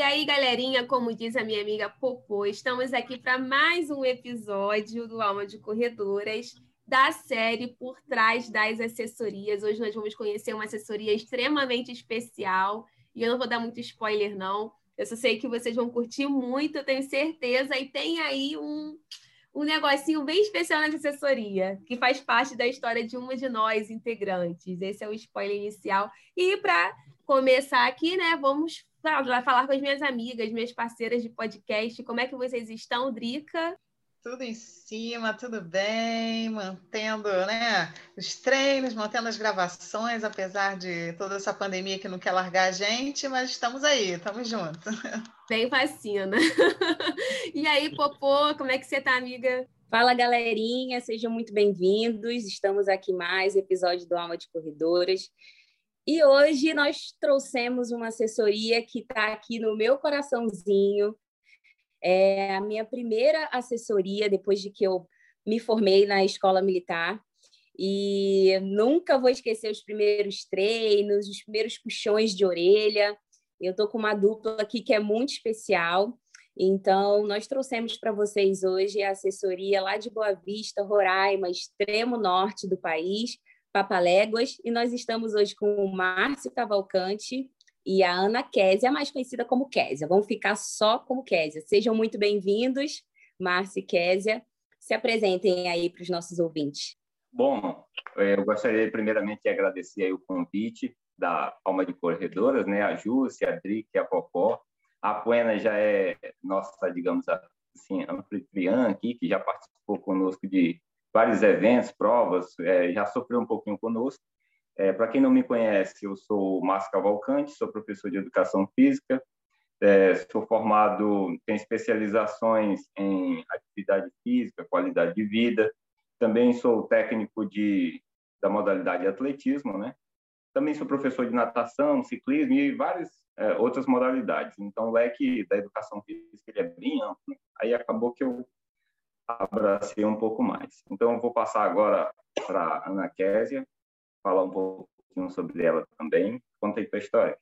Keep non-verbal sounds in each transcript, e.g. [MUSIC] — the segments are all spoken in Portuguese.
E aí, galerinha, como diz a minha amiga Popô, estamos aqui para mais um episódio do Alma de Corredoras da série Por Trás das Assessorias. Hoje nós vamos conhecer uma assessoria extremamente especial e eu não vou dar muito spoiler, não. Eu só sei que vocês vão curtir muito, eu tenho certeza. E tem aí um, um negocinho bem especial nessa assessoria, que faz parte da história de uma de nós, integrantes. Esse é o spoiler inicial. E para começar aqui, né, vamos falar com as minhas amigas, minhas parceiras de podcast. Como é que vocês estão, Drica? Tudo em cima, tudo bem, mantendo né, os treinos, mantendo as gravações, apesar de toda essa pandemia que não quer largar a gente, mas estamos aí, estamos juntos. [LAUGHS] Bem vacina. [LAUGHS] e aí, Popô, como é que você tá, amiga? Fala, galerinha, sejam muito bem-vindos. Estamos aqui mais episódio do Alma de Corredoras. E hoje nós trouxemos uma assessoria que está aqui no meu coraçãozinho, é a minha primeira assessoria depois de que eu me formei na escola militar. E nunca vou esquecer os primeiros treinos, os primeiros puxões de orelha. Eu estou com uma dupla aqui que é muito especial. Então, nós trouxemos para vocês hoje a assessoria lá de Boa Vista, Roraima, extremo norte do país, Papaléguas. E nós estamos hoje com o Márcio Cavalcante, e a Ana Késia, mais conhecida como Késia. Vamos ficar só como Késia. Sejam muito bem-vindos, Márcia e Késia. Se apresentem aí para os nossos ouvintes. Bom, é, eu gostaria primeiramente de agradecer o convite da Alma de Corredoras, né? A Júcia, a Dric, a Popó. A Puena já é nossa, digamos assim, anfitriã aqui, que já participou conosco de vários eventos, provas, é, já sofreu um pouquinho conosco. É, Para quem não me conhece, eu sou Márcio Cavalcante, sou professor de Educação Física, é, sou formado, tenho especializações em atividade física, qualidade de vida, também sou técnico de, da modalidade atletismo, né? Também sou professor de natação, ciclismo e várias é, outras modalidades. Então, o leque da educação física é bem amplo. Aí acabou que eu abracei um pouco mais. Então, eu vou passar agora para a Ana Késia, falar um pouquinho sobre ela também. Conta aí tua história,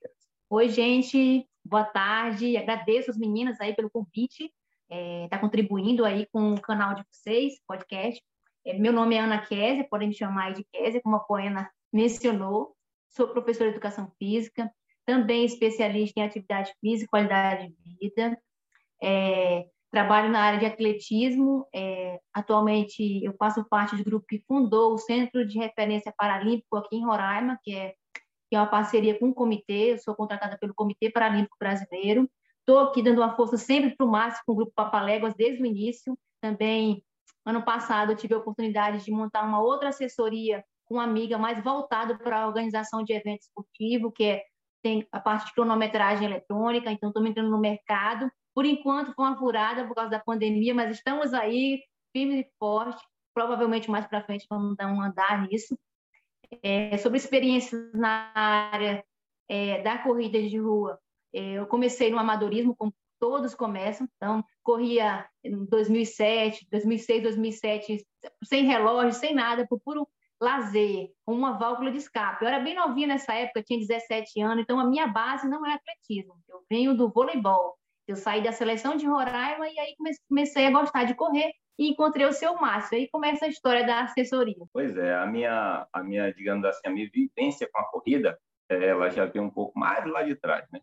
Oi, gente. Boa tarde. Agradeço as meninas aí pelo convite. Está é, tá contribuindo aí com o canal de vocês, podcast. É, meu nome é Ana Kézia, podem me chamar de Kézia, como a Poena mencionou. Sou professora de Educação Física, também especialista em atividade física e qualidade de vida. É, Trabalho na área de atletismo. É, atualmente, eu faço parte do grupo que fundou o Centro de Referência Paralímpico aqui em Roraima, que é, que é uma parceria com o comitê. Eu sou contratada pelo Comitê Paralímpico Brasileiro. Estou aqui dando uma força sempre para o Márcio com o Grupo Papaléguas desde o início. Também, ano passado, eu tive a oportunidade de montar uma outra assessoria com uma amiga mais voltada para a organização de eventos esportivos, que é, tem a parte de cronometragem eletrônica. Então, estou entrando no mercado por enquanto foi uma furada por causa da pandemia, mas estamos aí, firme e forte. Provavelmente mais para frente vamos dar um andar nisso. É, sobre experiências na área é, da corrida de rua, é, eu comecei no amadorismo, como todos começam. Então, corria em 2007, 2006, 2007, sem relógio, sem nada, por puro lazer, com uma válvula de escape. Eu era bem novinha nessa época, tinha 17 anos, então a minha base não é atletismo. Eu venho do voleibol. Eu saí da seleção de Roraima e aí comecei a gostar de correr e encontrei o seu Márcio. Aí começa a história da assessoria. Pois é, a minha, a minha digamos assim, a minha vivência com a corrida, é, ela já veio um pouco mais lá de trás, né?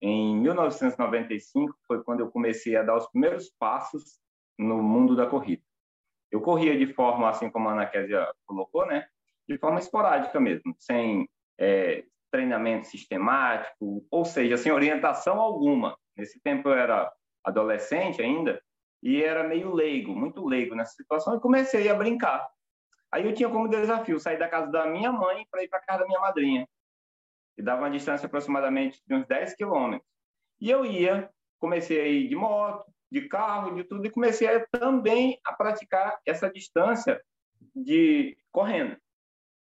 Em 1995 foi quando eu comecei a dar os primeiros passos no mundo da corrida. Eu corria de forma, assim como a Ana Kézia colocou, né? De forma esporádica mesmo, sem é, treinamento sistemático, ou seja, sem orientação alguma. Nesse tempo eu era adolescente ainda e era meio leigo, muito leigo nessa situação, e comecei a brincar. Aí eu tinha como desafio sair da casa da minha mãe para ir para casa da minha madrinha, que dava uma distância aproximadamente de uns 10 quilômetros. E eu ia, comecei a ir de moto, de carro, de tudo, e comecei a, também a praticar essa distância de correndo.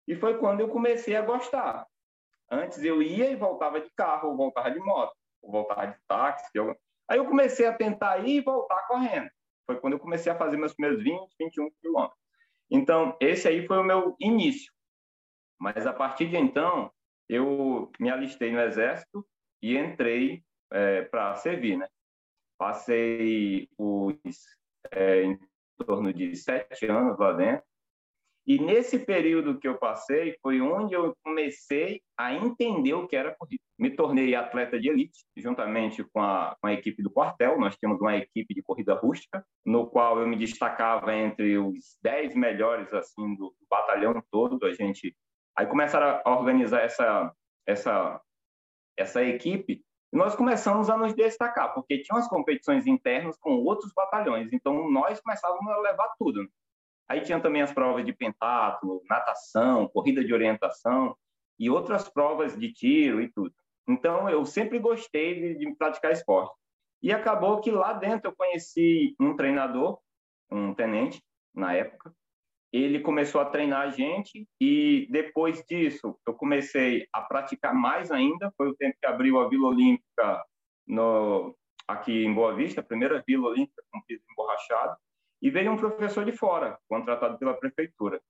E foi quando eu comecei a gostar. Antes eu ia e voltava de carro, ou voltava de moto, ou voltava de táxi. Eu... Aí eu comecei a tentar ir e voltar correndo. Foi quando eu comecei a fazer meus primeiros 20, 21 quilômetros. Então, esse aí foi o meu início. Mas a partir de então, eu me alistei no Exército e entrei é, para servir, né? Passei os é, em torno de sete anos lá dentro e nesse período que eu passei, foi onde eu comecei a entender o que era corrida. Me tornei atleta de elite, juntamente com a, com a equipe do quartel. Nós tínhamos uma equipe de corrida rústica, no qual eu me destacava entre os dez melhores assim do, do batalhão todo. A gente aí começaram a organizar essa essa essa equipe e nós começamos a nos destacar, porque tinha as competições internas com outros batalhões. Então nós começávamos a levar tudo. Aí tinha também as provas de pentatlo, natação, corrida de orientação e outras provas de tiro e tudo. Então, eu sempre gostei de, de praticar esporte. E acabou que lá dentro eu conheci um treinador, um tenente, na época. Ele começou a treinar a gente e depois disso eu comecei a praticar mais ainda. Foi o tempo que abriu a Vila Olímpica no, aqui em Boa Vista, a primeira Vila Olímpica com piso emborrachado e veio um professor de fora, contratado pela prefeitura.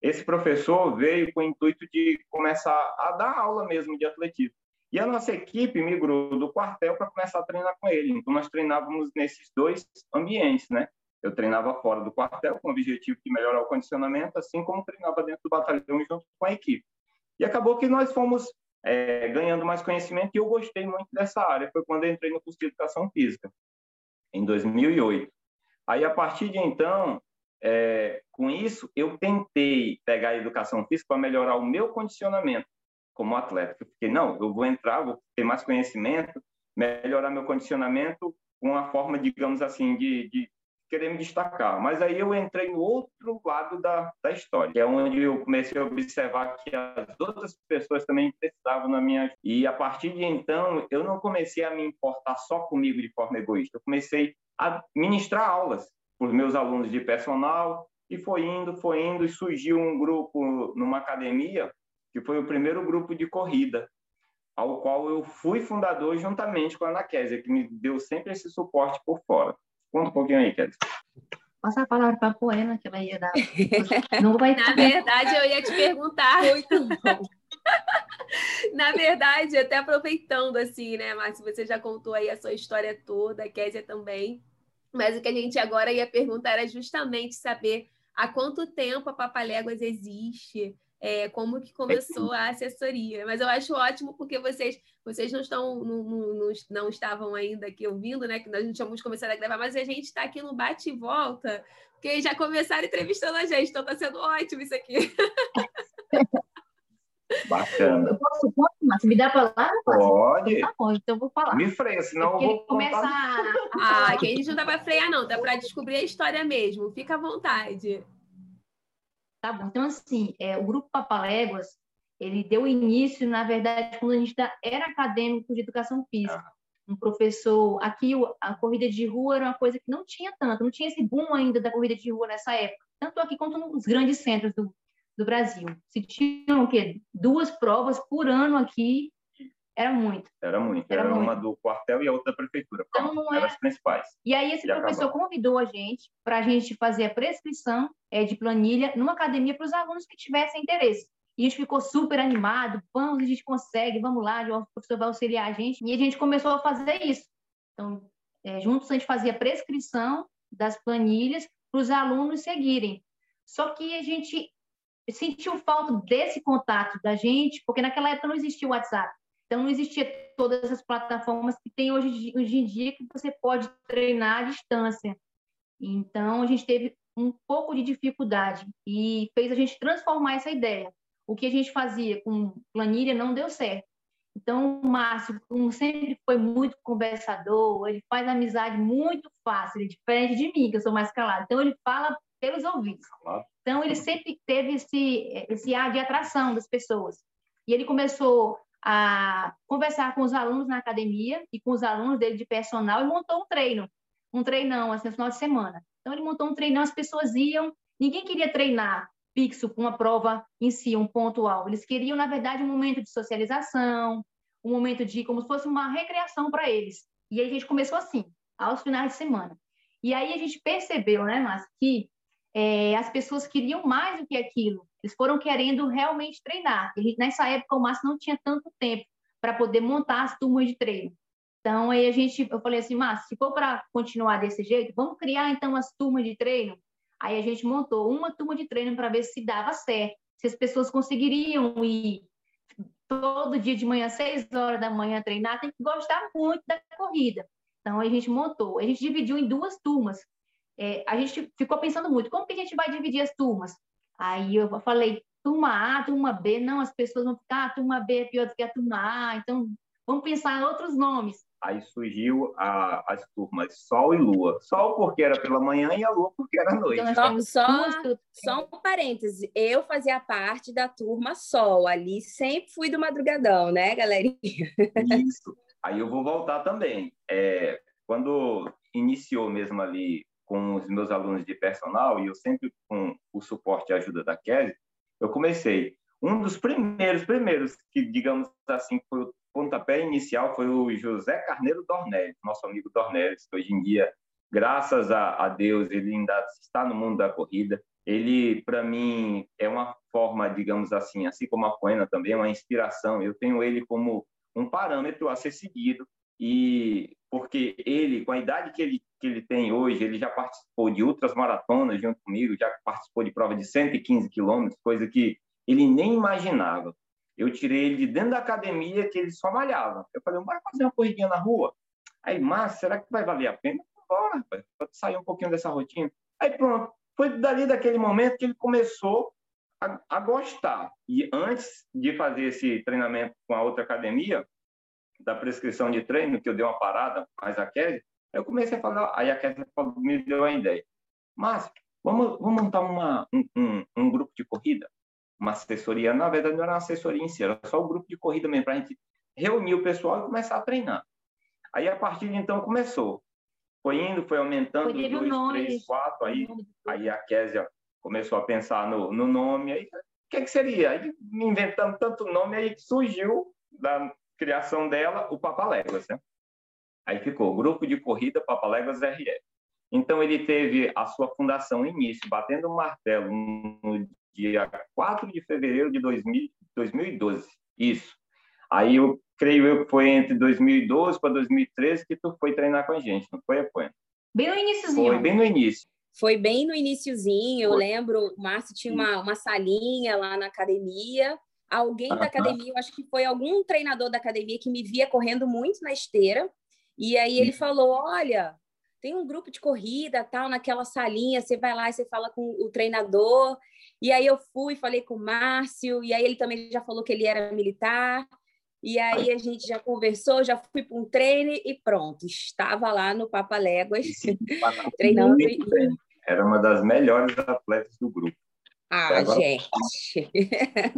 Esse professor veio com o intuito de começar a dar aula mesmo de atletismo. E a nossa equipe migrou do quartel para começar a treinar com ele. Então, nós treinávamos nesses dois ambientes, né? Eu treinava fora do quartel com o objetivo de melhorar o condicionamento, assim como treinava dentro do batalhão junto com a equipe. E acabou que nós fomos é, ganhando mais conhecimento e eu gostei muito dessa área. Foi quando entrei no curso de Educação Física, em 2008. Aí, a partir de então, é, com isso, eu tentei pegar a educação física para melhorar o meu condicionamento como atleta. Fiquei, não, eu vou entrar, vou ter mais conhecimento, melhorar meu condicionamento com uma forma, digamos assim, de, de querer me destacar. Mas aí eu entrei no outro lado da, da história, que é onde eu comecei a observar que as outras pessoas também precisavam na minha E a partir de então, eu não comecei a me importar só comigo de forma egoísta. Eu comecei a ministrar aulas para os meus alunos de personal e foi indo, foi indo e surgiu um grupo numa academia que foi o primeiro grupo de corrida ao qual eu fui fundador juntamente com a Ana Kézia, que me deu sempre esse suporte por fora. Conta um pouquinho aí, Kézia. Passa a palavra para a Poena, que ela ia dar. [LAUGHS] Não vai Na verdade, eu ia te perguntar. Muito bom. [LAUGHS] Na verdade, até aproveitando assim, né, Márcio, você já contou aí a sua história toda, a Kézia também. Mas o que a gente agora ia perguntar era justamente saber há quanto tempo a Papaléguas existe, é, como que começou a assessoria. Mas eu acho ótimo porque vocês, vocês não estão, não, não, não estavam ainda aqui ouvindo, né? Que nós não tínhamos começado a gravar, mas a gente está aqui no bate e volta, porque já começaram entrevistando a gente, então está sendo ótimo isso aqui. [LAUGHS] Bacana. Eu posso, posso Se me dá para lá? Pode. Tá bom, então eu vou falar. Me freia, senão eu vou começar. Ah, [LAUGHS] [LAUGHS] que a gente não dá para frear, não. Dá para descobrir a história mesmo. Fica à vontade. Tá bom. Então, assim, é, o Grupo Papaléguas, ele deu início, na verdade, quando a gente era acadêmico de educação física. Ah. Um professor... Aqui, a corrida de rua era uma coisa que não tinha tanto. Não tinha esse boom ainda da corrida de rua nessa época. Tanto aqui quanto nos grandes centros do, do Brasil. Se tinham o quê? Duas provas por ano aqui, era muito. Era muito. Era, era uma do quartel e a outra da prefeitura. Então, não eram é... as principais. E aí esse e professor acabou. convidou a gente para a gente fazer a prescrição é, de planilha numa academia para os alunos que tivessem interesse. E a gente ficou super animado, vamos, a gente consegue, vamos lá, o professor vai auxiliar a gente. E a gente começou a fazer isso. Então, é, juntos a gente fazia a prescrição das planilhas para os alunos seguirem. Só que a gente sentiu falta desse contato da gente, porque naquela época não existia o WhatsApp. Então, não existia todas as plataformas que tem hoje, hoje em dia que você pode treinar à distância. Então, a gente teve um pouco de dificuldade e fez a gente transformar essa ideia. O que a gente fazia com planilha não deu certo. Então, o Márcio, como sempre foi muito conversador, ele faz amizade muito fácil, ele é diferente de mim, que eu sou mais calada. Então, ele fala pelos ouvidos. Então, ele sempre teve esse, esse ar de atração das pessoas. E ele começou a conversar com os alunos na academia e com os alunos dele de personal e montou um treino. um treinão, assim, no final de semana. Então, ele montou um treinão, as pessoas iam, ninguém queria treinar fixo com uma prova em si, um ponto-alvo. Eles queriam, na verdade, um momento de socialização, um momento de, como se fosse uma recreação para eles. E aí a gente começou assim, aos finais de semana. E aí a gente percebeu, né, Márcio, que é, as pessoas queriam mais do que aquilo. Eles foram querendo realmente treinar. Ele, nessa época, o Márcio não tinha tanto tempo para poder montar as turmas de treino. Então, aí a gente, eu falei assim, Márcio, se for para continuar desse jeito, vamos criar então as turmas de treino. Aí a gente montou uma turma de treino para ver se dava certo, se as pessoas conseguiriam ir todo dia de manhã, seis horas da manhã treinar, tem que gostar muito da corrida. Então, a gente montou, a gente dividiu em duas turmas é, a gente ficou pensando muito, como que a gente vai dividir as turmas? Aí eu falei, turma A, turma B, não, as pessoas vão ficar, ah, turma B é pior do que a turma A, então vamos pensar em outros nomes. Aí surgiu a, as turmas Sol e Lua. Sol porque era pela manhã e a Lua porque era à noite. Então, só, só um parêntese, eu fazia parte da turma Sol, ali sempre fui do madrugadão, né, galerinha? Isso. Aí eu vou voltar também. É, quando iniciou mesmo ali com os meus alunos de personal, e eu sempre com o suporte e ajuda da Kelly, eu comecei. Um dos primeiros, primeiros que, digamos assim, foi o pontapé inicial foi o José Carneiro Dornelles, nosso amigo Dornelles, que hoje em dia, graças a, a Deus, ele ainda está no mundo da corrida. Ele, para mim, é uma forma, digamos assim, assim como a Coena também, uma inspiração. Eu tenho ele como um parâmetro a ser seguido e porque ele, com a idade que ele, que ele tem hoje, ele já participou de outras maratonas junto comigo, já participou de prova de 115 quilômetros, coisa que ele nem imaginava. Eu tirei ele de dentro da academia que ele só malhava. Eu falei, vai fazer uma corridinha na rua? Aí, mas será que vai valer a pena? Bora, rapaz, sair um pouquinho dessa rotina. Aí pronto, foi dali daquele momento que ele começou a, a gostar. E antes de fazer esse treinamento com a outra academia, da prescrição de treino, que eu dei uma parada, mas a Kézia, eu comecei a falar, aí a Kézia me deu a ideia. Mas vamos, vamos montar uma, um, um, um, grupo de corrida? Uma assessoria, na verdade não era uma assessoria em si, era só o um grupo de corrida mesmo, para a gente reunir o pessoal e começar a treinar. Aí, a partir de então, começou. Foi indo, foi aumentando, foi dois, nome, três, quatro, aí, aí a Kézia começou a pensar no, no nome, aí o que, que seria? Aí, inventando tanto nome, aí surgiu da, criação dela, o Papaléguas, né? Aí ficou Grupo de Corrida Papaléguas RF. Então, ele teve a sua fundação início, batendo o martelo no dia 4 de fevereiro de 2000, 2012. Isso. Aí, eu creio eu que foi entre 2012 para 2013 que tu foi treinar com a gente, não foi, Apoena? Bem no iníciozinho. Foi bem no início. Foi bem no iníciozinho, eu lembro, o Márcio tinha uma, uma salinha lá na academia, alguém da academia, eu acho que foi algum treinador da academia que me via correndo muito na esteira, e aí ele falou: Olha, tem um grupo de corrida, tal, naquela salinha, você vai lá e você fala com o treinador. E aí eu fui, falei com o Márcio, e aí ele também já falou que ele era militar. E aí a gente já conversou, já fui para um treino e pronto, estava lá no Papa Léguas, [LAUGHS] treinando. Era uma das melhores atletas do grupo. Ah, agora... gente.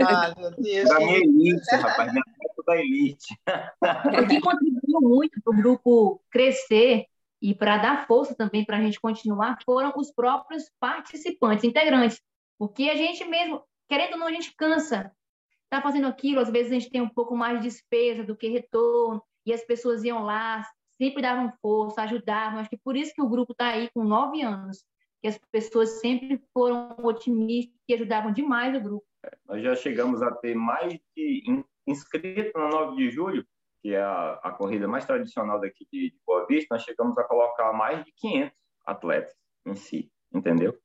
Ah, meu Deus. Da minha elite, rapaz, minha da elite. O que contribuiu muito para o grupo crescer e para dar força também para a gente continuar foram os próprios participantes, integrantes. Porque a gente mesmo, querendo ou não, a gente cansa. Está fazendo aquilo, às vezes a gente tem um pouco mais de despesa do que retorno, e as pessoas iam lá, sempre davam força, ajudavam. Acho que por isso que o grupo está aí com nove anos que as pessoas sempre foram otimistas e ajudavam demais o grupo. Nós já chegamos a ter mais de inscritos no 9 de julho, que é a, a corrida mais tradicional daqui de, de Boa Vista, nós chegamos a colocar mais de 500 atletas em si, entendeu?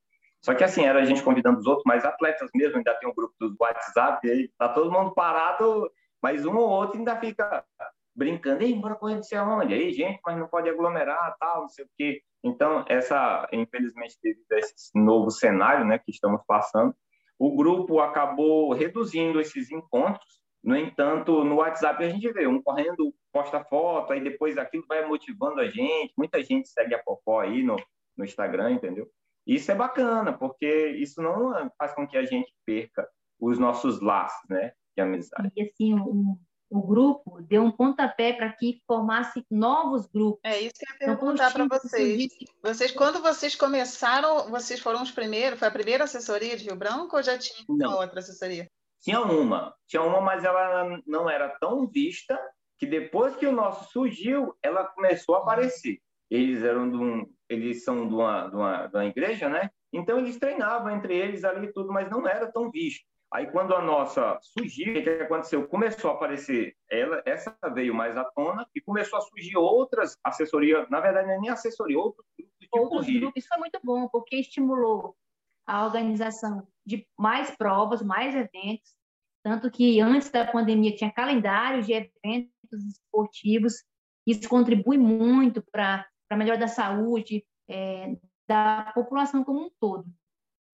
Só que assim, era a gente convidando os outros, mas atletas mesmo, ainda tem um grupo dos WhatsApp, aí tá todo mundo parado, mas um ou outro ainda fica brincando, ei, bora correr não sei aonde, aí gente, mas não pode aglomerar, tal, não sei o quê. Então, essa, infelizmente, devido a esse novo cenário né, que estamos passando, o grupo acabou reduzindo esses encontros. No entanto, no WhatsApp a gente vê um correndo, posta foto, aí depois aquilo vai motivando a gente. Muita gente segue a Popó aí no, no Instagram, entendeu? Isso é bacana, porque isso não faz com que a gente perca os nossos laços, né, de amizade. E assim, o grupo deu um pontapé para que formasse novos grupos. É isso que eu ia então, perguntar para vocês. Vocês, quando vocês começaram, vocês foram os primeiros? Foi a primeira assessoria de Rio Branco ou já tinha não. outra assessoria? Tinha uma, tinha uma, mas ela não era tão vista que depois que o nosso surgiu, ela começou a aparecer. Eles eram de um, eles são de uma, de uma, de uma igreja, né? Então eles treinavam entre eles ali e tudo, mas não era tão visto. Aí, quando a nossa surgiu, o que aconteceu? Começou a aparecer, ela, essa veio mais à tona e começou a surgir outras assessorias, na verdade, não é nem assessoria, outros grupos de outros grupos. Isso foi muito bom, porque estimulou a organização de mais provas, mais eventos, tanto que antes da pandemia tinha calendário de eventos esportivos, isso contribui muito para a melhora da saúde é, da população como um todo.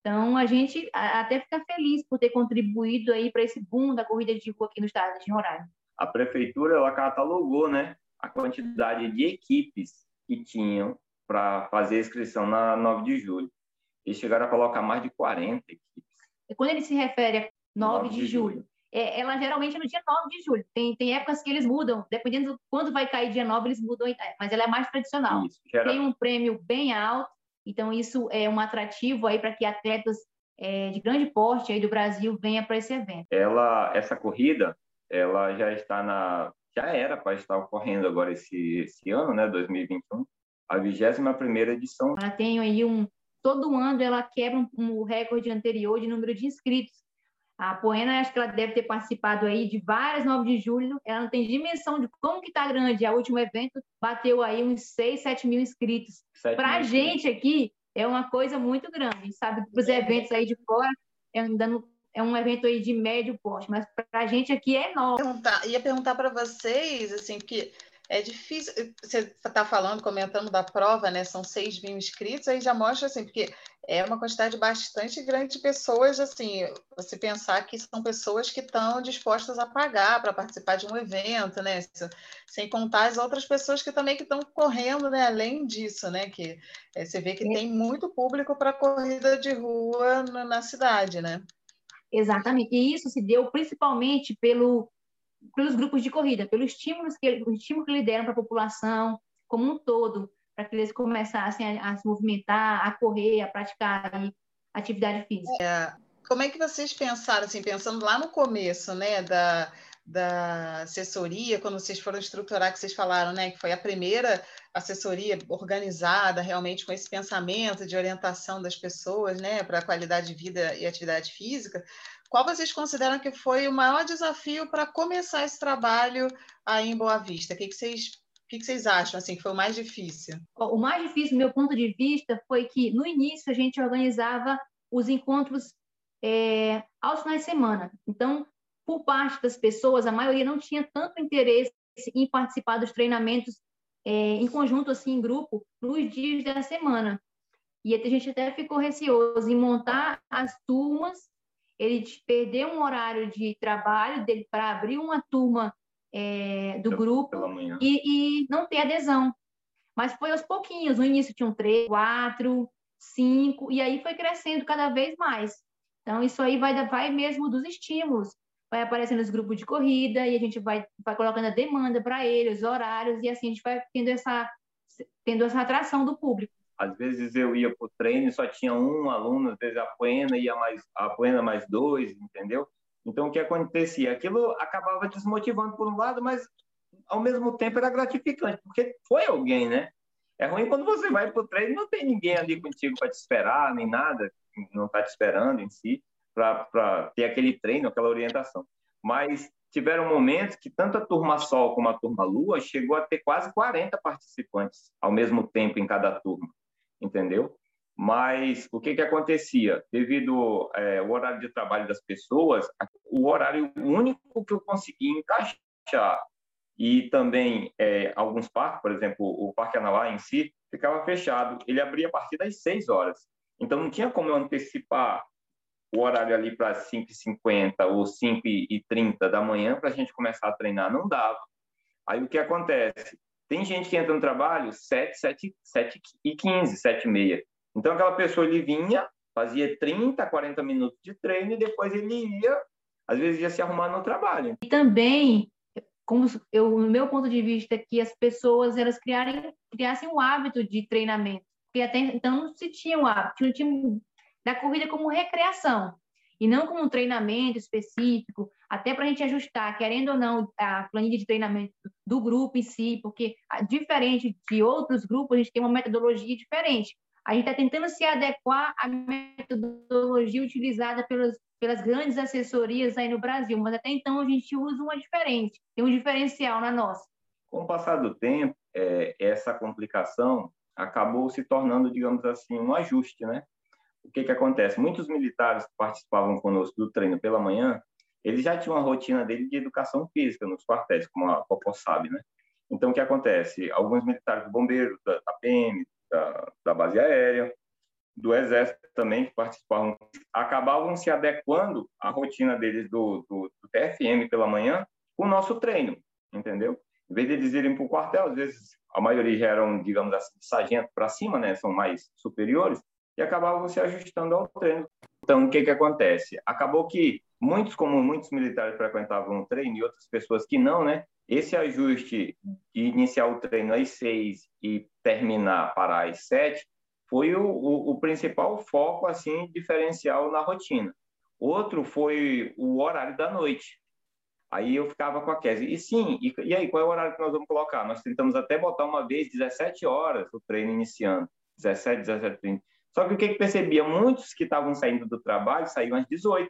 Então, a gente até fica feliz por ter contribuído aí para esse boom da corrida de rua aqui no estado de Roraima. A prefeitura ela catalogou, né, a quantidade de equipes que tinham para fazer a inscrição na 9 de julho. Eles chegaram a colocar mais de 40 equipes. E quando ele se refere a 9, 9 de, de, julho, julho. É, ela geralmente é no dia 9 de julho. Tem, tem épocas que eles mudam, dependendo de quando vai cair dia 9, eles mudam, mas ela é mais tradicional. Isso, gera... Tem um prêmio bem alto então, isso é um atrativo aí para que atletas é, de grande porte aí do Brasil venham para esse evento. Ela, essa corrida, ela já está na, já era para estar ocorrendo agora esse, esse ano, né, 2021, a 21 primeira edição. Ela tem aí um, todo ano ela quebra um, um recorde anterior de número de inscritos. A Poena, acho que ela deve ter participado aí de várias 9 de julho. Ela não tem dimensão de como que está grande. A último evento bateu aí uns 6, 7 mil inscritos. Para a gente aqui, é uma coisa muito grande. Sabe que os eventos aí de fora é, é um evento aí de médio porte, mas para a gente aqui é enorme. Perguntar, ia perguntar para vocês, assim, porque é difícil. Você está falando, comentando da prova, né? São 6 mil inscritos, aí já mostra assim, porque é uma quantidade bastante grande de pessoas, assim, você pensar que são pessoas que estão dispostas a pagar para participar de um evento, né? Sem contar as outras pessoas que também que estão correndo, né? Além disso, né? Que é, você vê que é. tem muito público para corrida de rua na, na cidade, né? Exatamente. E isso se deu principalmente pelo, pelos grupos de corrida, pelos estímulos que, o estímulo que eles deram para a população como um todo para que eles começassem a, a, se movimentar, a correr, a praticar atividade física. É, como é que vocês pensaram, assim, pensando lá no começo, né, da, da assessoria, quando vocês foram estruturar, que vocês falaram, né, que foi a primeira assessoria organizada, realmente com esse pensamento de orientação das pessoas, né, para a qualidade de vida e atividade física, qual vocês consideram que foi o maior desafio para começar esse trabalho aí em Boa Vista? O que, que vocês o que vocês acham assim que foi o mais difícil? O mais difícil, do meu ponto de vista, foi que no início a gente organizava os encontros é, aos finais de semana. Então, por parte das pessoas, a maioria não tinha tanto interesse em participar dos treinamentos é, em conjunto, assim, em grupo, nos dias da semana. E a gente até ficou receoso em montar as turmas, ele perder um horário de trabalho dele para abrir uma turma é, do grupo e, e, não ter adesão. Mas foi aos pouquinhos. No início tinham três, quatro, cinco, e aí foi crescendo cada vez mais. Então, isso aí vai, vai mesmo dos estímulos. Vai aparecendo os grupos de corrida e a gente vai, vai colocando a demanda para eles, os horários, e assim a gente vai tendo essa, tendo essa atração do público. Às vezes eu ia para o treino e só tinha um aluno, às vezes a Poena ia mais, a Poena mais dois, entendeu? Então, o que acontecia? Aquilo acabava desmotivando por um lado, mas ao mesmo tempo era gratificante, porque foi alguém, né? É ruim quando você vai para o treino e não tem ninguém ali contigo para te esperar, nem nada, não está te esperando em si, para ter aquele treino, aquela orientação. Mas tiveram momentos que tanto a turma Sol como a turma Lua chegou a ter quase 40 participantes ao mesmo tempo em cada turma, entendeu? Mas o que, que acontecia? Devido é, ao horário de trabalho das pessoas, o horário único que eu consegui encaixar e também é, alguns parques, por exemplo, o Parque Anauá em si, ficava fechado. Ele abria a partir das 6 horas. Então, não tinha como eu antecipar o horário ali para 5h50 ou 5h30 da manhã para a gente começar a treinar. Não dava. Aí, o que acontece? Tem gente que entra no trabalho 7, 7, 7 e 15, 7 e meia. Então, aquela pessoa, ele vinha, fazia 30, 40 minutos de treino e depois ele ia, às vezes, ia se arrumar no trabalho. E também, como eu, no meu ponto de vista, que as pessoas elas criarem, criassem um hábito de treinamento, porque até então não se tinha um hábito, não tinha da corrida como recreação e não como um treinamento específico, até para a gente ajustar, querendo ou não, a planilha de treinamento do grupo em si, porque diferente de outros grupos, a gente tem uma metodologia diferente. A gente está tentando se adequar à metodologia utilizada pelas, pelas grandes assessorias aí no Brasil, mas até então a gente usa uma diferente, tem um diferencial na nossa. Com o passar do tempo, é, essa complicação acabou se tornando, digamos assim, um ajuste, né? O que que acontece? Muitos militares que participavam conosco do treino pela manhã, eles já tinham uma rotina dele de educação física nos quartéis, como a Popó sabe, né? Então, o que acontece? Alguns militares do bombeiro, da, da PM, da, da base aérea, do Exército também, que participavam, acabavam se adequando à rotina deles do, do, do TFM pela manhã com o nosso treino, entendeu? Em vez de eles irem para o quartel, às vezes a maioria já eram, digamos assim, sargento para cima, né? São mais superiores, e acabavam se ajustando ao treino. Então, o que, que acontece? Acabou que muitos, como muitos militares frequentavam o treino e outras pessoas que não, né? Esse ajuste de iniciar o treino às seis e terminar para às sete foi o, o, o, principal foco, assim, diferencial na rotina. Outro foi o horário da noite. Aí eu ficava com a Kézia. E sim, e, e, aí, qual é o horário que nós vamos colocar? Nós tentamos até botar uma vez 17 horas o treino iniciando. 17, 17, 30. Só que o que, que percebia? Muitos que estavam saindo do trabalho saíam às 18.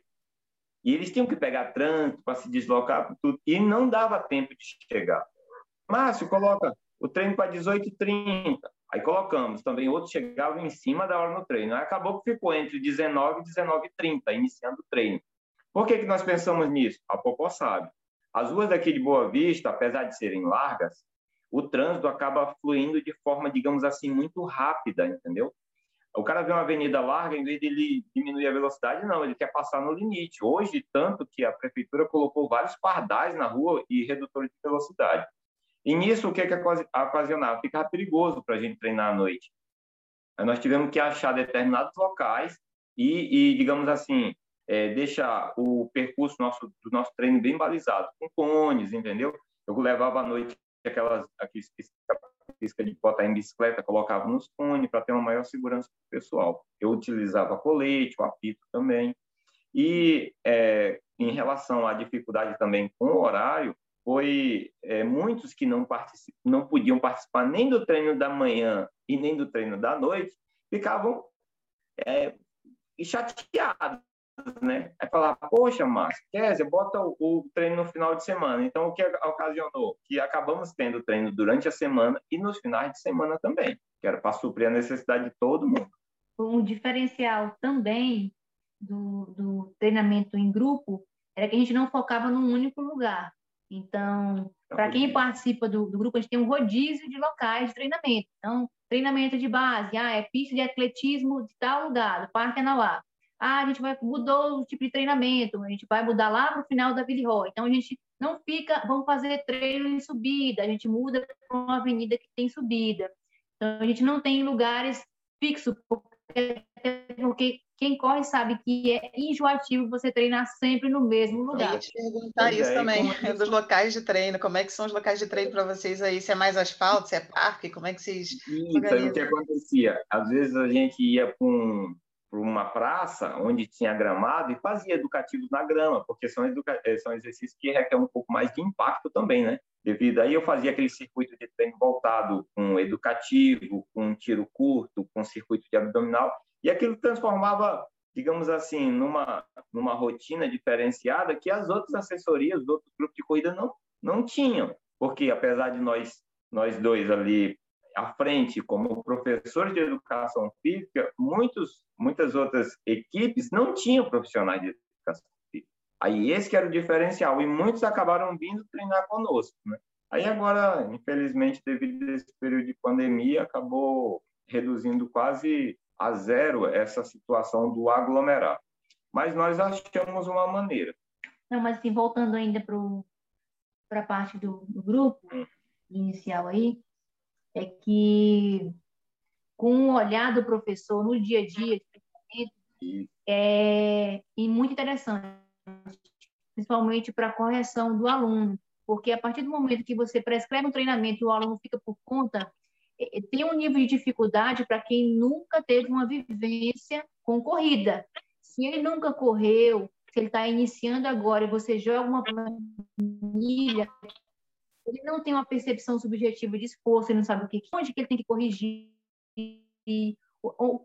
E eles tinham que pegar trânsito para se deslocar, tudo, e não dava tempo de chegar. Márcio, coloca o treino para 18h30. Aí colocamos também, outros chegavam em cima da hora no treino. Aí acabou que ficou entre 19 e 19h30, iniciando o treino. Por que, que nós pensamos nisso? A Popó sabe. As ruas daqui de Boa Vista, apesar de serem largas, o trânsito acaba fluindo de forma, digamos assim, muito rápida, entendeu? O cara vê uma avenida larga, em vez de ele diminuir a velocidade, não, ele quer passar no limite. Hoje, tanto que a prefeitura colocou vários pardais na rua e redutores de velocidade. E nisso, o que é que ocasionava? Ficava perigoso para a gente treinar à noite. Nós tivemos que achar determinados locais e, e digamos assim, é, deixar o percurso nosso, do nosso treino bem balizado, com cones, entendeu? Eu levava à noite aquelas, aqueles física de botar em bicicleta, colocava nos cones para ter uma maior segurança pessoal. Eu utilizava colete, o apito também. E é, em relação à dificuldade também com o horário, foi é, muitos que não, não podiam participar nem do treino da manhã e nem do treino da noite, ficavam é, chateados, né? Aí falar, poxa, Márcio, Kézia, bota o, o, treino no final de semana. Então, o que ocasionou? Que acabamos tendo treino durante a semana e nos finais de semana também, que era para suprir a necessidade de todo mundo. Um diferencial também do, do treinamento em grupo era que a gente não focava num único lugar. Então, para quem participa do, do, grupo, a gente tem um rodízio de locais de treinamento. Então, treinamento de base, ah, é pista de atletismo de tal lugar, do Parque Anauá. Ah, a gente vai mudou o tipo de treinamento, a gente vai mudar lá para o final da Billy Roy. Então a gente não fica, vamos fazer treino em subida, a gente muda para uma avenida que tem subida. Então a gente não tem lugares fixos, porque, porque quem corre sabe que é enjoativo você treinar sempre no mesmo lugar. Eu ia te perguntar isso é, também, [LAUGHS] é dos locais de treino. Como é que são os locais de treino para vocês aí? Se é mais asfalto, se é parque, como é que vocês Isso, o que acontecia? Às vezes a gente ia para um para uma praça onde tinha gramado e fazia educativos na grama, porque são, educa... Eh, são exercícios que requerem um pouco mais de impacto também, né? Devido aí eu fazia aquele circuito de treino voltado com educativo, com tiro curto, com circuito de abdominal, e aquilo transformava, digamos assim, numa, numa rotina diferenciada que as outras assessorias, os outros grupos de corrida não, não tinham, porque apesar de nós, nós dois ali à frente como professores de educação física, muitos, muitas outras equipes não tinham profissionais de educação física. Aí esse que era o diferencial, e muitos acabaram vindo treinar conosco. Né? Aí agora, infelizmente, devido a esse período de pandemia, acabou reduzindo quase a zero essa situação do aglomerar. Mas nós achamos uma maneira. Não, mas assim, voltando ainda para a parte do, do grupo hum. inicial aí, é que com o olhar do professor no dia a dia é e muito interessante, principalmente para a correção do aluno. porque a partir do momento que você prescreve um treinamento e o aluno fica por conta, é, é, tem um nível de dificuldade para quem nunca teve uma vivência com corrida. Se ele nunca correu, se ele está iniciando agora e você joga uma planilha, ele não tem uma percepção subjetiva de esforço, ele não sabe o que, onde que ele tem que corrigir,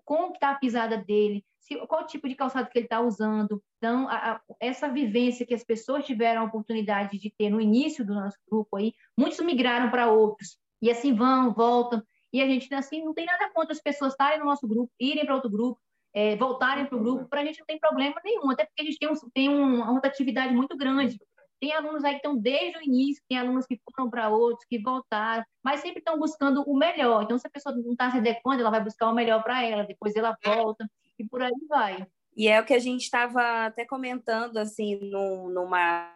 como está a pisada dele, se, qual tipo de calçado que ele está usando. Então, a, a, essa vivência que as pessoas tiveram a oportunidade de ter no início do nosso grupo aí, muitos migraram para outros. E assim vão, voltam. E a gente, assim, não tem nada contra as pessoas estarem no nosso grupo, irem para outro grupo, é, voltarem para o grupo, para a gente não tem problema nenhum, até porque a gente tem, um, tem uma rotatividade muito grande. Tem alunos aí que estão desde o início, tem alunos que foram para outros, que voltaram, mas sempre estão buscando o melhor. Então, se a pessoa não está se adequando, ela vai buscar o melhor para ela, depois ela volta, e por aí vai. E é o que a gente estava até comentando, assim, no, numa,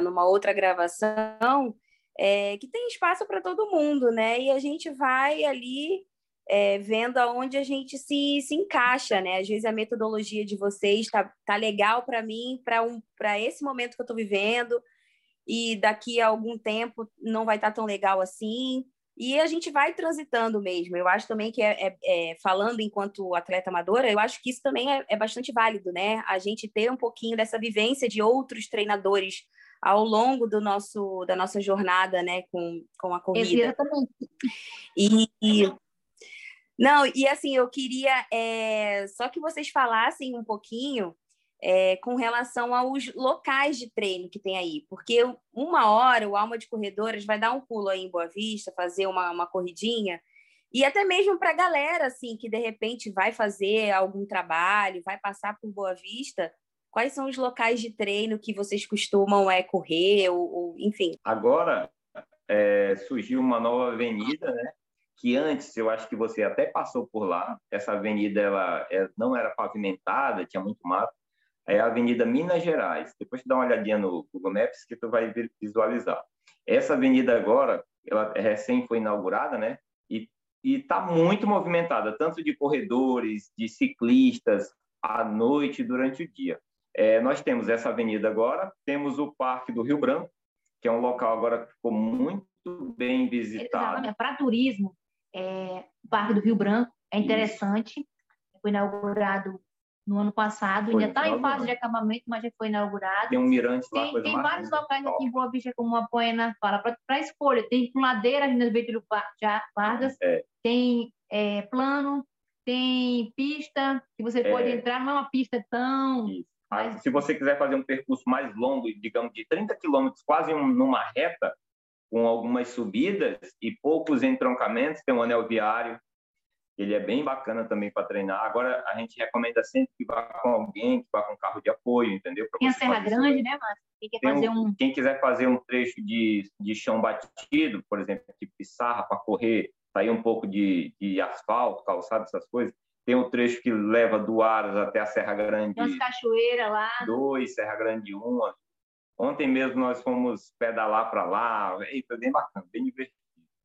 numa outra gravação, é, que tem espaço para todo mundo, né? E a gente vai ali é, vendo aonde a gente se, se encaixa, né? Às vezes a metodologia de vocês tá, tá legal para mim, para um, esse momento que eu estou vivendo, e daqui a algum tempo não vai estar tá tão legal assim. E a gente vai transitando mesmo. Eu acho também que, é, é, é falando enquanto atleta amadora, eu acho que isso também é, é bastante válido, né? A gente ter um pouquinho dessa vivência de outros treinadores ao longo do nosso da nossa jornada, né, com, com a corrida. Exatamente. E, e não, e assim, eu queria é, só que vocês falassem um pouquinho é, com relação aos locais de treino que tem aí, porque uma hora o Alma de Corredoras vai dar um pulo aí em Boa Vista, fazer uma, uma corridinha, e até mesmo para a galera assim, que de repente vai fazer algum trabalho, vai passar por Boa Vista, quais são os locais de treino que vocês costumam é, correr, ou, ou enfim? Agora é, surgiu uma nova avenida, né? Que antes eu acho que você até passou por lá. Essa avenida ela, é, não era pavimentada, tinha muito mato. É a Avenida Minas Gerais. Depois tu dá uma olhadinha no Google Maps que tu vai visualizar. Essa avenida agora, ela recém foi inaugurada, né? E e está muito movimentada, tanto de corredores, de ciclistas, à noite durante o dia. É, nós temos essa avenida agora, temos o Parque do Rio Branco, que é um local agora que ficou muito bem visitado. Para turismo, é, o Parque do Rio Branco é interessante. Isso. Foi inaugurado no ano passado, foi ainda está em fase de acabamento, mas já foi inaugurado. Tem um mirante lá, Tem, tem vários locais top. aqui em Boa Vista, como a Poena fala, para escolha. Tem ladeira na Getúlio Vargas, é. tem é, plano, tem pista, que você é. pode entrar, não é uma pista tão... Mas... Se você quiser fazer um percurso mais longo, digamos, de 30 quilômetros, quase um, numa reta, com algumas subidas e poucos entroncamentos, tem um anel viário, ele é bem bacana também para treinar. Agora, a gente recomenda sempre que vá com alguém, que vá com um carro de apoio, entendeu? Pra tem a Serra Grande, né, Márcio? Quem, fazer um... quem quiser fazer um trecho de, de chão batido, por exemplo, tipo pissarra para correr, sair um pouco de, de asfalto, calçado, essas coisas, tem um trecho que leva do Aras até a Serra Grande. Tem umas cachoeiras lá. Dois, Serra Grande 1, Ontem mesmo nós fomos pedalar para lá, e foi bem bacana, bem divertido.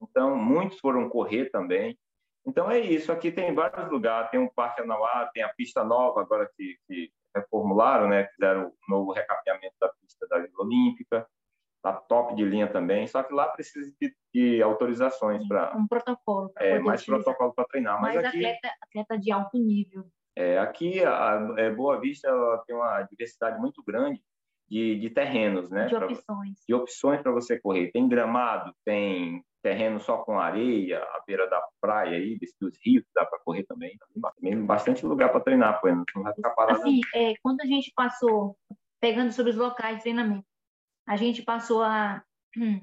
Então, muitos foram correr também. Então, é isso. Aqui tem vários lugares. Tem um Parque Anauá, tem a pista nova agora que, que reformularam, né? Fizeram o novo recapeamento da pista da Vila Olímpica. Tá top de linha também. Só que lá precisa de, de autorizações para... Um protocolo. É, mais utilizar. protocolo para treinar. Mas, Mas aqui, atleta, atleta de alto nível. É, aqui, a, a é, Boa Vista tem uma diversidade muito grande de, de terrenos, né? De opções. Pra, de opções para você correr. Tem gramado, tem terreno só com areia, à beira da praia aí, dos rios, dá para correr também. Tem bastante lugar para treinar, pô, não vai ficar parado. Assim, é, quando a gente passou, pegando sobre os locais de treinamento, a gente passou a hum,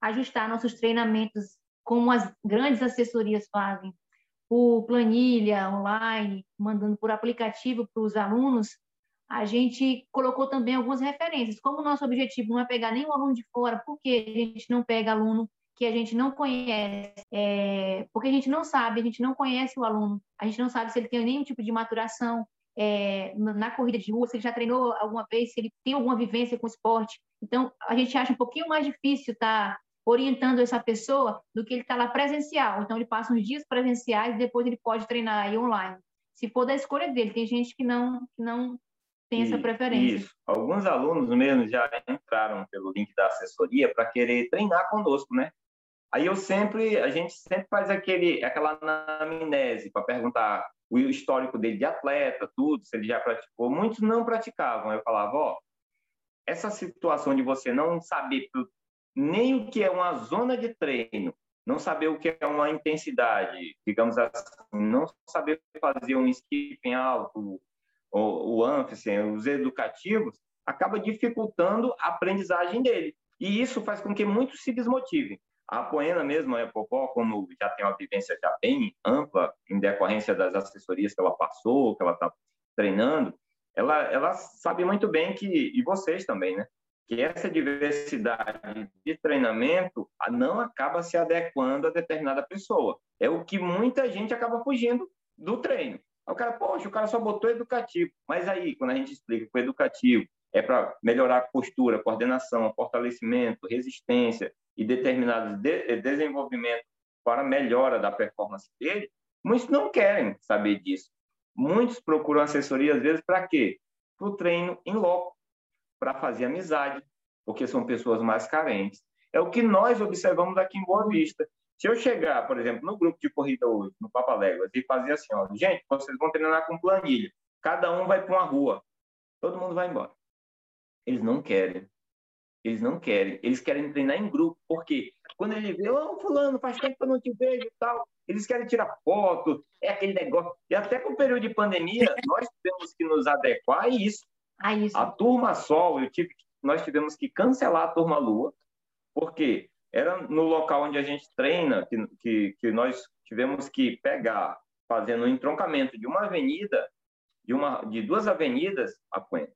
ajustar nossos treinamentos como as grandes assessorias fazem, por planilha online, mandando por aplicativo para os alunos, a gente colocou também algumas referências. Como o nosso objetivo não é pegar nenhum aluno de fora, por que a gente não pega aluno que a gente não conhece? É, porque a gente não sabe, a gente não conhece o aluno, a gente não sabe se ele tem nenhum tipo de maturação é, na corrida de rua, se ele já treinou alguma vez, se ele tem alguma vivência com esporte. Então, a gente acha um pouquinho mais difícil estar tá orientando essa pessoa do que ele está lá presencial. Então, ele passa uns dias presenciais e depois ele pode treinar aí online. Se for da escolha dele, tem gente que não, que não tem essa preferência. Isso. Alguns alunos mesmo já entraram pelo link da assessoria para querer treinar conosco, né? Aí eu sempre, a gente sempre faz aquele, aquela anamnese para perguntar o histórico dele de atleta, tudo, se ele já praticou. Muitos não praticavam. Eu falava, ó, essa situação de você não saber nem o que é uma zona de treino, não saber o que é uma intensidade, digamos assim, não saber fazer um skipping alto, o, o ânfise, os educativos, acaba dificultando a aprendizagem dele. E isso faz com que muitos se desmotivem. A Poena mesmo, a Popó, como já tem uma vivência já bem ampla, em decorrência das assessorias que ela passou, que ela está treinando, ela, ela sabe muito bem que, e vocês também, né? Que essa diversidade de treinamento não acaba se adequando a determinada pessoa. É o que muita gente acaba fugindo do treino. O cara, poxa, o cara só botou educativo. Mas aí, quando a gente explica que o educativo é para melhorar a postura, coordenação, fortalecimento, resistência e determinados de eh, desenvolvimentos para melhora da performance dele, muitos não querem saber disso. Muitos procuram assessoria, às vezes, para quê? Para o treino em loco, para fazer amizade, porque são pessoas mais carentes. É o que nós observamos aqui em Boa Vista. Se eu chegar, por exemplo, no grupo de corrida hoje, no Papa Léguas, e fazer assim, ó, gente, vocês vão treinar com planilha, cada um vai para uma rua, todo mundo vai embora. Eles não querem. Eles não querem. Eles querem treinar em grupo. porque Quando ele vê, ô, oh, fulano, faz tempo que eu não te vejo e tal. Eles querem tirar foto, é aquele negócio. E até com o período de pandemia, [LAUGHS] nós tivemos que nos adequar a isso. A isso. A turma Sol, eu tive, nós tivemos que cancelar a turma Lua, porque era no local onde a gente treina que, que, que nós tivemos que pegar, fazendo um entroncamento de uma avenida, de, uma, de duas avenidas, a Coen,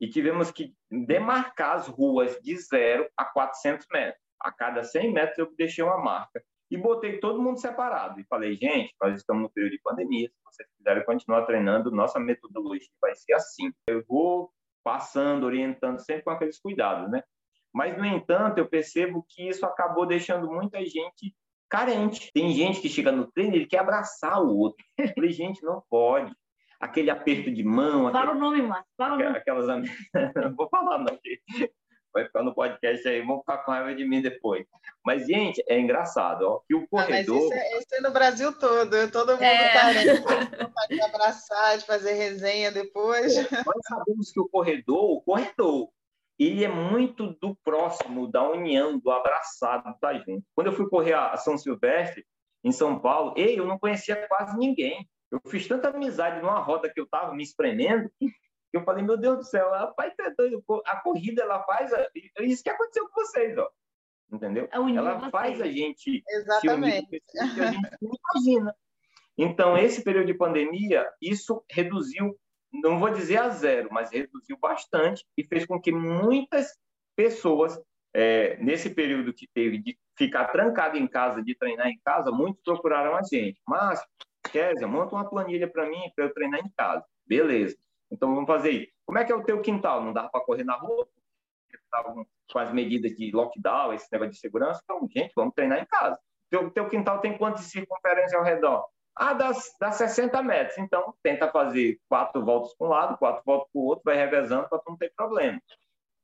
e tivemos que demarcar as ruas de zero a 400 metros. A cada 100 metros eu deixei uma marca e botei todo mundo separado. E falei, gente, nós estamos no período de pandemia, se vocês quiserem continuar treinando, nossa metodologia vai ser assim. Eu vou passando, orientando sempre com aqueles cuidados, né? Mas, no entanto, eu percebo que isso acabou deixando muita gente carente. Tem gente que chega no treino e quer abraçar o outro. Eu falei, gente, não pode aquele aperto de mão. Fala aquele, o nome, Márcio. Fala o nome. Aquelas [LAUGHS] não vou falar, não, vai ficar no podcast aí, vão ficar com raiva de mim depois. Mas, gente, é engraçado, ó, que o corredor... Ah, mas isso é, isso é no Brasil todo, todo mundo é. carente, de abraçar, de fazer resenha depois. É, nós sabemos que o corredor, o corredor, ele é muito do próximo, da união, do abraçado, da gente. Quando eu fui correr a São Silvestre, em São Paulo, ei, eu não conhecia quase ninguém. Eu fiz tanta amizade numa roda que eu estava me espremendo que eu falei, meu Deus do céu, rapaz, a corrida ela faz a... isso que aconteceu com vocês, ó. Entendeu? É ela faz a gente Exatamente. se unir que a gente não imagina. Então, esse período de pandemia, isso reduziu, não vou dizer a zero, mas reduziu bastante e fez com que muitas pessoas, é, nesse período que teve de ficar trancado em casa, de treinar em casa, muitos procuraram a gente. Mas Kézia, monta uma planilha para mim para eu treinar em casa. Beleza. Então vamos fazer isso. Como é que é o teu quintal? Não dá para correr na rua? Estavam com as medidas de lockdown, esse negócio de segurança. Então, gente, vamos treinar em casa. Teu, teu quintal tem quantas circunferência ao redor? Ah, dá, dá 60 metros. Então, tenta fazer quatro voltas para um lado, quatro voltas para o outro, vai revezando para não ter problema.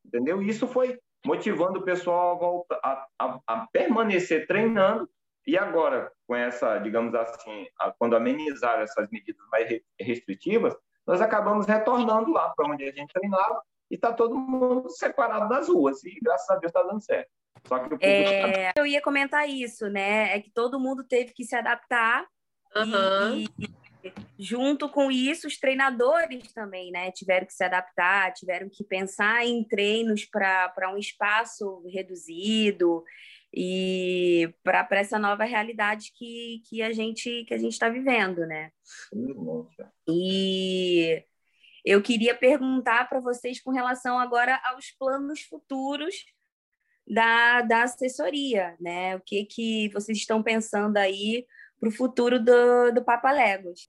Entendeu? Isso foi motivando o pessoal a, voltar, a, a, a permanecer treinando e agora, com essa, digamos assim, quando amenizaram essas medidas mais restritivas, nós acabamos retornando lá para onde a gente treinava e está todo mundo separado das ruas. E graças a Deus está dando certo. Só que é, tá... Eu ia comentar isso, né? É que todo mundo teve que se adaptar. Uhum. E, junto com isso, os treinadores também, né? Tiveram que se adaptar, tiveram que pensar em treinos para um espaço reduzido e para essa nova realidade que, que a gente que a gente está vivendo, né? E eu queria perguntar para vocês com relação agora aos planos futuros da, da assessoria, né? O que que vocês estão pensando aí para o futuro do, do Papa Legos?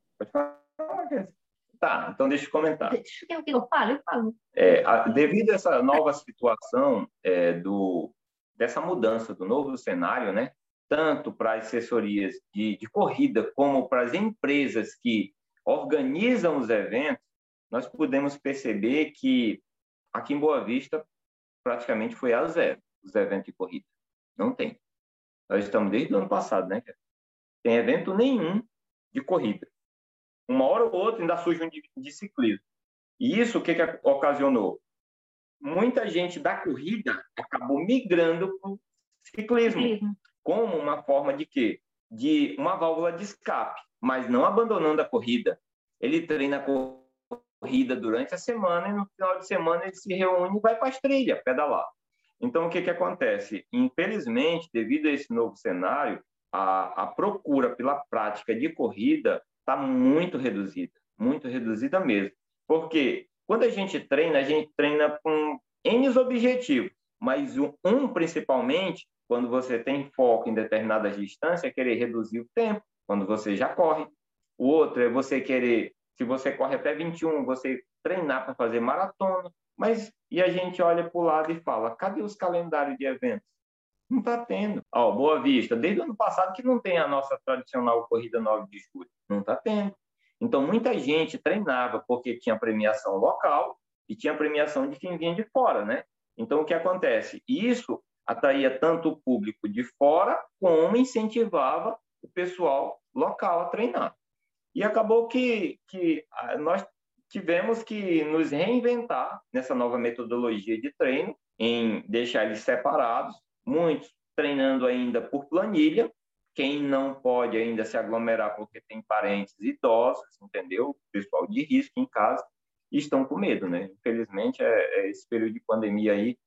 Tá, então deixa eu comentar. Deixa eu, eu falo, eu falo. É, a, devido a essa nova situação é, do, dessa mudança do novo cenário, né? tanto para as assessorias de, de corrida como para as empresas que organizam os eventos, nós pudemos perceber que aqui em Boa Vista praticamente foi a zero os eventos de corrida. Não tem. Nós estamos desde o ano passado, né? Tem evento nenhum de corrida. Uma hora ou outra ainda surge um de, de ciclismo. E isso o que, que ocasionou? Muita gente da corrida acabou migrando para o ciclismo, ciclismo, como uma forma de quê? De uma válvula de escape, mas não abandonando a corrida. Ele treina a corrida durante a semana e no final de semana ele se reúne e vai para as trilhas, pedalar. Então, o que, que acontece? Infelizmente, devido a esse novo cenário, a, a procura pela prática de corrida está muito reduzida, muito reduzida mesmo. Porque quando a gente treina, a gente treina com N objetivos, mas um, um principalmente, quando você tem foco em determinadas distâncias, é querer reduzir o tempo, quando você já corre. O outro é você querer, se você corre até 21, você treinar para fazer maratona. Mas e a gente olha para o lado e fala: cadê os calendários de eventos? Não está tendo. Ó, Boa Vista, desde o ano passado que não tem a nossa tradicional corrida 9 de julho. Não está tendo. Então, muita gente treinava porque tinha premiação local e tinha premiação de quem vinha de fora, né? Então, o que acontece? Isso atraía tanto o público de fora como incentivava o pessoal local a treinar. E acabou que, que ah, nós tivemos que nos reinventar nessa nova metodologia de treino, em deixar eles separados, muitos treinando ainda por planilha, quem não pode ainda se aglomerar porque tem parentes idosos, entendeu? Pessoal de risco em casa, estão com medo, né? Infelizmente, é, é esse período de pandemia aí,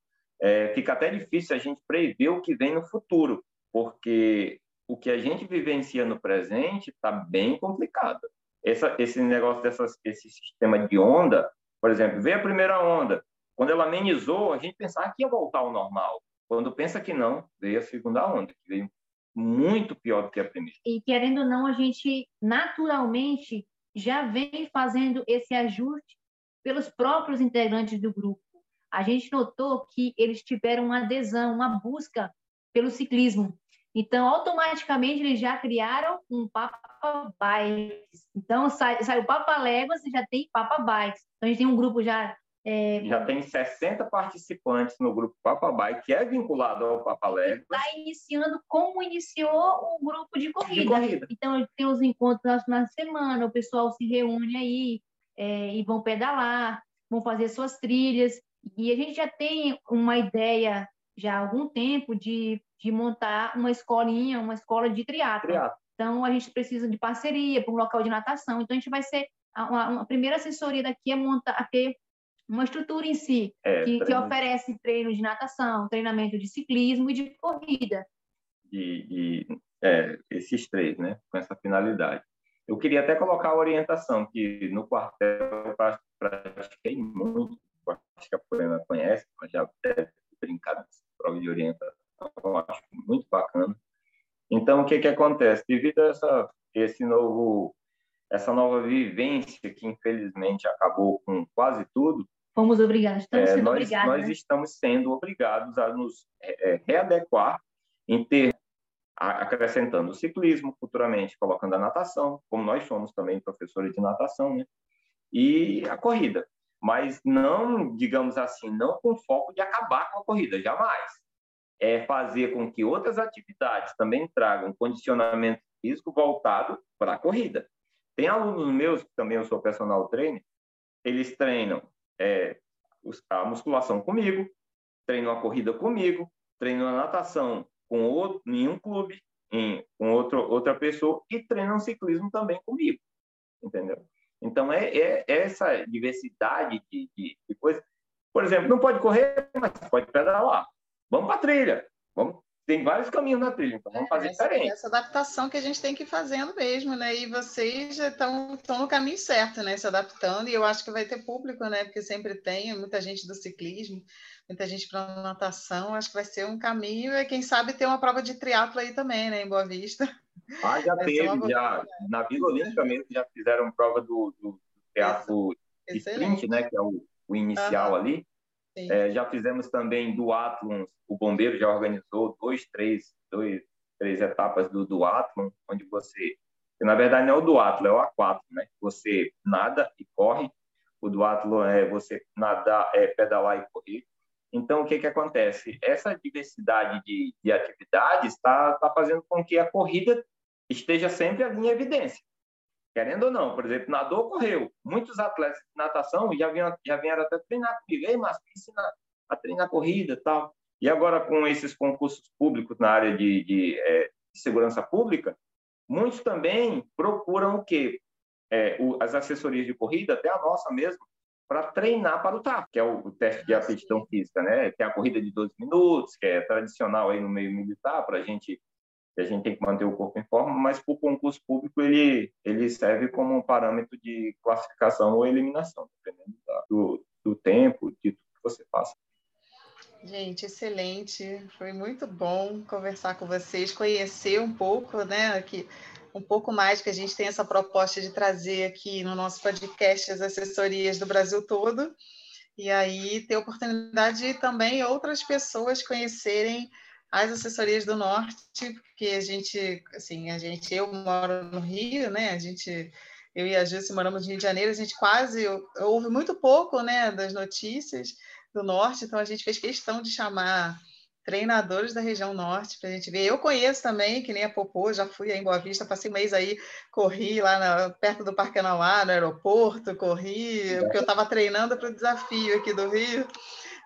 é, fica até difícil a gente prever o que vem no futuro, porque o que a gente vivencia no presente está bem complicado essa, esse negócio dessas, esse sistema de onda, por exemplo, veio a primeira onda, quando ela amenizou, a gente pensava que ia voltar ao normal. Quando pensa que não, veio a segunda onda, que veio muito pior do que a primeira. E querendo ou não, a gente naturalmente já vem fazendo esse ajuste pelos próprios integrantes do grupo. A gente notou que eles tiveram uma adesão, uma busca pelo ciclismo. Então, automaticamente, eles já criaram um Papa Bikes. Então, sai, sai o Papa Léguas e já tem Papa Bikes. Então, a gente tem um grupo já... É... Já tem 60 participantes no grupo Papa Bike, que é vinculado ao Papa. Está iniciando como iniciou o grupo de corrida. de corrida. Então, tem os encontros na semana, o pessoal se reúne aí é, e vão pedalar, vão fazer suas trilhas. E a gente já tem uma ideia já há algum tempo de de montar uma escolinha, uma escola de triatlo. Então, a gente precisa de parceria para um local de natação. Então, a gente vai ser... A, a primeira assessoria daqui é montar, a ter uma estrutura em si, é, que, que, oferece treino de natação, treinamento de ciclismo e de corrida. E, e é, esses três, né? Com essa finalidade. Eu queria até colocar a orientação, que no quartel eu pratiquei muito, acho que a Poema conhece, mas já deve brincar nessa prova de orientação eu acho muito bacana. Então, o que que acontece? Devido a essa, esse novo, essa nova vivência que infelizmente acabou com quase tudo, fomos obrigados, estamos é, sendo nós, obrigados. Nós né? estamos sendo obrigados a nos é, é readequar em ter acrescentando o ciclismo futuramente, colocando a natação, como nós somos também professores de natação, né? E a corrida, mas não, digamos assim, não com foco de acabar com a corrida, jamais é fazer com que outras atividades também tragam condicionamento físico voltado para a corrida. Tem alunos meus, que também eu sou personal trainer, eles treinam é, a musculação comigo, treinam a corrida comigo, treinam a natação com outro, em um clube, em, com outro, outra pessoa, e treinam ciclismo também comigo, entendeu? Então, é, é essa diversidade de, de, de coisas. Por exemplo, não pode correr, mas pode pedalar. Vamos para a trilha. Vamos, tem vários caminhos na trilha, então vamos fazer essa, diferente. Essa adaptação que a gente tem que ir fazendo mesmo, né? E vocês já estão, no caminho certo, né? Se adaptando, e eu acho que vai ter público, né? Porque sempre tem muita gente do ciclismo, muita gente para natação, acho que vai ser um caminho, e quem sabe ter uma prova de triatlo aí também, né? Em Boa Vista. Ah, já [LAUGHS] vai teve, já. Na Vila Olímpica mesmo já fizeram prova do, do teatro sprint, né? Que é o, o inicial uhum. ali. É, já fizemos também do Atlon, o bombeiro já organizou dois, três, dois, três etapas do duatlon, onde você, na verdade não é o duatlon, é o aquatlon, né? Você nada e corre, o duatlo é você nadar, é pedalar e correr. Então, o que, que acontece? Essa diversidade de, de atividades está tá fazendo com que a corrida esteja sempre em evidência. Querendo ou não, por exemplo, nadou, correu. Muitos atletas de natação já vieram, já vieram até treinar comigo. Ei, mas ensina a treinar corrida tal. E agora, com esses concursos públicos na área de, de, é, de segurança pública, muitos também procuram o quê? É, o, as assessorias de corrida, até a nossa mesmo, para treinar para o TAF, que é o, o teste de aptidão física, né? Tem a corrida de 12 minutos, que é tradicional aí no meio militar, para a gente a gente tem que manter o corpo em forma, mas para o concurso público ele, ele serve como um parâmetro de classificação ou eliminação, dependendo do, do tempo, de tudo que você faça. Gente, excelente. Foi muito bom conversar com vocês, conhecer um pouco, né, aqui, um pouco mais que a gente tem essa proposta de trazer aqui no nosso podcast as assessorias do Brasil todo. E aí ter oportunidade de também outras pessoas conhecerem as assessorias do Norte, porque a gente, assim, a gente, eu moro no Rio, né? A gente, eu e a Júcia moramos no Rio de Janeiro, a gente quase ouve muito pouco, né, das notícias do Norte, então a gente fez questão de chamar treinadores da região norte para a gente ver. Eu conheço também, que nem a Popô, já fui aí em Boa Vista, passei um mês aí, corri lá na, perto do Parque Anauá, no aeroporto, corri, porque eu estava treinando para o desafio aqui do Rio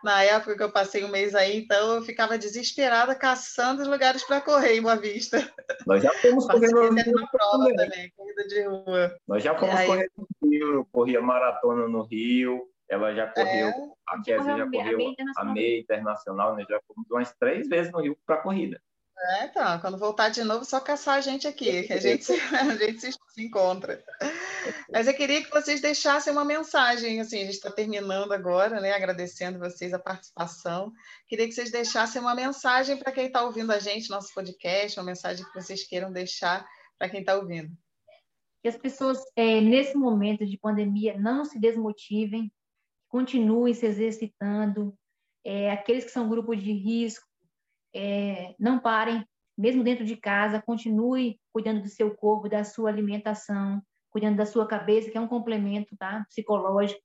na época que eu passei um mês aí, então eu ficava desesperada caçando os lugares para correr em Boa Vista. Nós já fomos correndo uma prova também. também, corrida de rua. Nós já fomos aí... correndo no Rio, eu corria maratona no Rio, ela já correu, é. a Kézia já correu a meia internacional, né? Já fomos umas três vezes no Rio para corrida. É, então, quando voltar de novo, só caçar a gente aqui, a gente, [LAUGHS] a gente se, se encontra. Mas eu queria que vocês deixassem uma mensagem, assim, a gente está terminando agora, né? Agradecendo vocês a participação. Queria que vocês deixassem uma mensagem para quem está ouvindo a gente, nosso podcast, uma mensagem que vocês queiram deixar para quem está ouvindo. Que as pessoas, é, nesse momento de pandemia, não se desmotivem, continuem se exercitando. É, aqueles que são grupos de risco, é, não parem, mesmo dentro de casa, continue cuidando do seu corpo, da sua alimentação, cuidando da sua cabeça, que é um complemento tá? psicológico.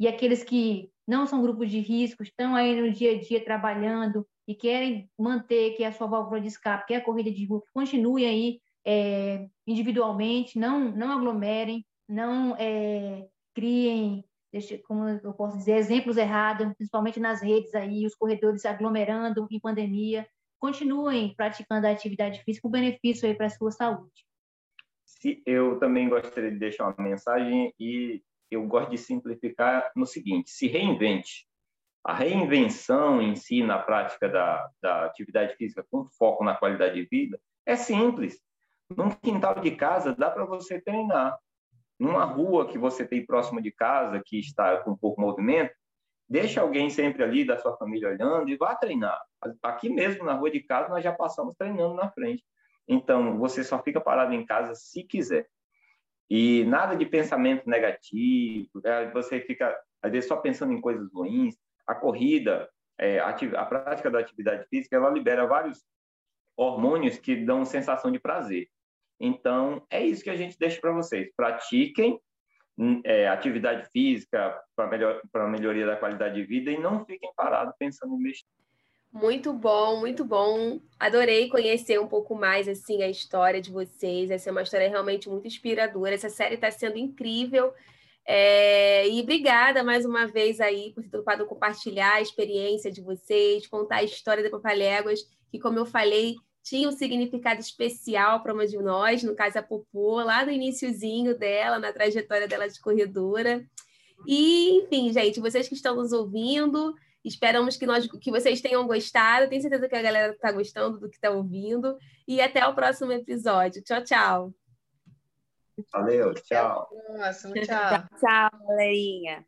E aqueles que não são grupos de risco, estão aí no dia a dia trabalhando e querem manter que é a sua válvula de escape, que é a corrida de rua, continue aí é, individualmente, não, não aglomerem, não é, criem como eu posso dizer, exemplos errados, principalmente nas redes aí, os corredores aglomerando em pandemia, continuem praticando a atividade física com benefício aí para a sua saúde. Se, eu também gostaria de deixar uma mensagem e eu gosto de simplificar no seguinte: se reinvente. A reinvenção em si na prática da, da atividade física com foco na qualidade de vida é simples. Num quintal de casa dá para você treinar numa rua que você tem próximo de casa, que está com pouco movimento, deixa alguém sempre ali da sua família olhando e vá treinar. Aqui mesmo na rua de casa nós já passamos treinando na frente. Então, você só fica parado em casa se quiser. E nada de pensamento negativo, né? você fica, às vezes, só pensando em coisas ruins. A corrida, é, a prática da atividade física, ela libera vários hormônios que dão sensação de prazer. Então, é isso que a gente deixa para vocês. Pratiquem hum, é, atividade física para melhor, a melhoria da qualidade de vida e não fiquem parados pensando em mexer. Muito bom, muito bom. Adorei conhecer um pouco mais assim a história de vocês. Essa é uma história realmente muito inspiradora. Essa série está sendo incrível. É... E obrigada mais uma vez aí por ter topado compartilhar a experiência de vocês, contar a história da Papaléguas, que, como eu falei, tinha um significado especial para uma de nós, no caso a Popô, lá no iníciozinho dela, na trajetória dela de corredora. E, enfim, gente, vocês que estão nos ouvindo, esperamos que, nós, que vocês tenham gostado. Tenho certeza que a galera está gostando do que está ouvindo. E até o próximo episódio. Tchau, tchau. Valeu, tchau. Até o próximo, tchau. tchau, galerinha.